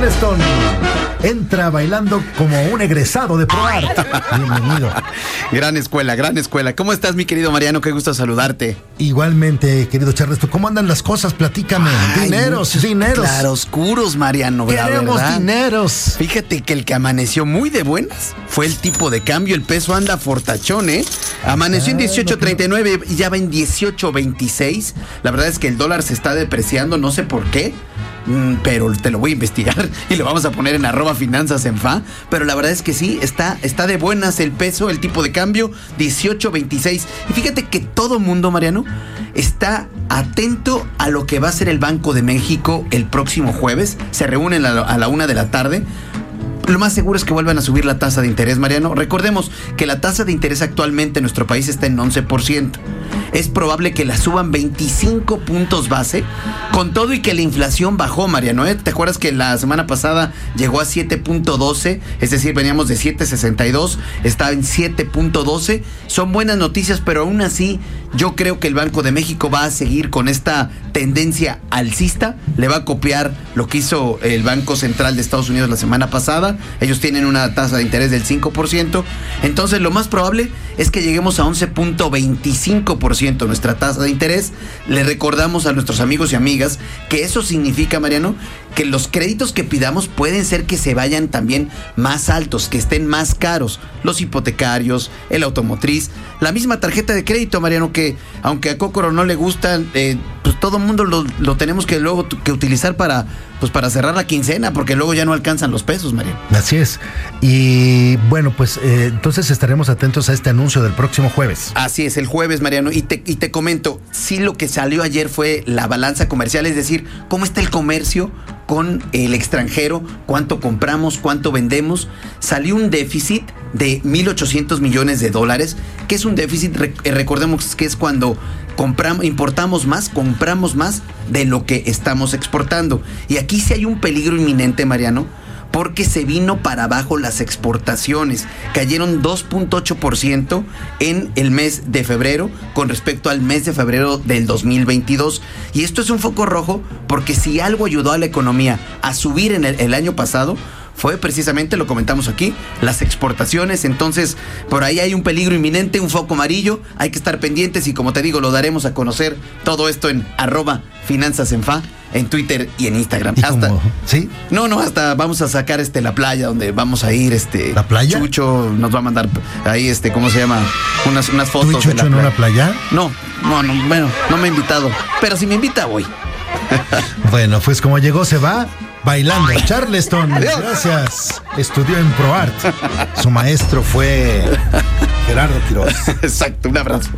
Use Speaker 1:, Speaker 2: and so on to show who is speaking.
Speaker 1: Charleston. Entra bailando como un egresado de ProArt. Bienvenido.
Speaker 2: Gran escuela, gran escuela. ¿Cómo estás, mi querido Mariano? Qué gusto saludarte.
Speaker 1: Igualmente, querido Charleston. ¿Cómo andan las cosas? Platícame.
Speaker 2: Ay,
Speaker 1: dineros, dineros.
Speaker 2: Claroscuros, Mariano.
Speaker 1: Queremos
Speaker 2: verdad.
Speaker 1: dineros.
Speaker 2: Fíjate que el que amaneció muy de buenas fue el tipo de cambio. El peso anda fortachón, ¿eh? Amaneció en
Speaker 1: Ah,
Speaker 2: 18.39 y ya va en 18.26. La verdad es que el dólar se está depreciando, no sé por qué. Mm, Pero te lo voy a investigar y lo vamos a poner en arroba finanzas en fa. Pero la verdad es que sí, está, está de buenas el peso, el tipo de cambio, 18.26. Y fíjate que todo mundo, Mariano, está atento a lo que va a ser el Banco de México el próximo jueves. Se reúnen a la, a la una de la tarde. Lo más seguro es que vuelvan a subir la tasa de interés, Mariano. Recordemos que la tasa de interés actualmente en nuestro país está en 11%. Es probable que la suban 25 puntos base, con todo y que la inflación bajó, Mariano. ¿eh? ¿Te acuerdas que la semana pasada llegó a 7.12? Es decir, veníamos de 7.62, está en 7.12. Son buenas noticias, pero aún así yo creo que el Banco de México va a seguir con esta tendencia alcista. Le va a copiar lo que hizo el Banco Central de Estados Unidos la semana pasada. Ellos tienen una tasa de interés del 5%. Entonces lo más probable es que lleguemos a 11.25% nuestra tasa de interés. Le recordamos a nuestros amigos y amigas que eso significa, Mariano, que los créditos que pidamos pueden ser que se vayan también más altos, que estén más caros. Los hipotecarios, el automotriz, la misma tarjeta de crédito, Mariano, que aunque a Cocoro no le gusta, eh, pues todo el mundo lo, lo tenemos que luego que utilizar para, pues para cerrar la quincena, porque luego ya no alcanzan los pesos, Mariano.
Speaker 1: Así es. Y bueno, pues eh, entonces estaremos atentos a este anuncio del próximo jueves.
Speaker 2: Así es, el jueves, Mariano. Y te, y te comento, sí lo que salió ayer fue la balanza comercial, es decir, cómo está el comercio con el extranjero, cuánto compramos, cuánto vendemos. Salió un déficit de 1.800 millones de dólares, que es un déficit, eh, recordemos que es cuando compramos, importamos más, compramos más de lo que estamos exportando. Y aquí sí hay un peligro inminente, Mariano, porque se vino para abajo las exportaciones. Cayeron 2.8% en el mes de febrero con respecto al mes de febrero del 2022. Y esto es un foco rojo porque si algo ayudó a la economía a subir en el, año pasado, fue precisamente, lo comentamos aquí, las exportaciones. Entonces, por ahí hay un peligro inminente, un foco amarillo. Hay que estar pendientes y como te digo, lo daremos a conocer todo esto en arroba finanzas en Twitter y en Instagram.
Speaker 1: Y
Speaker 2: Hasta,
Speaker 1: ¿Sí?
Speaker 2: no, no, hasta vamos a sacar este la playa donde vamos a ir, este.
Speaker 1: ¿La playa?
Speaker 2: Chucho nos va a mandar ahí, este, ¿cómo se llama? Unas, unas
Speaker 1: ¿Tú
Speaker 2: fotos
Speaker 1: y
Speaker 2: de la
Speaker 1: Chucho en
Speaker 2: playa.
Speaker 1: una playa?
Speaker 2: No, no, no, bueno, no me ha invitado. Pero si me invita, voy.
Speaker 1: Bueno, pues como llegó, se va bailando. Charleston,
Speaker 2: Adiós.
Speaker 1: gracias. Estudió en ProArt. Su maestro fue Gerardo Quiroz.
Speaker 2: Exacto, un abrazo.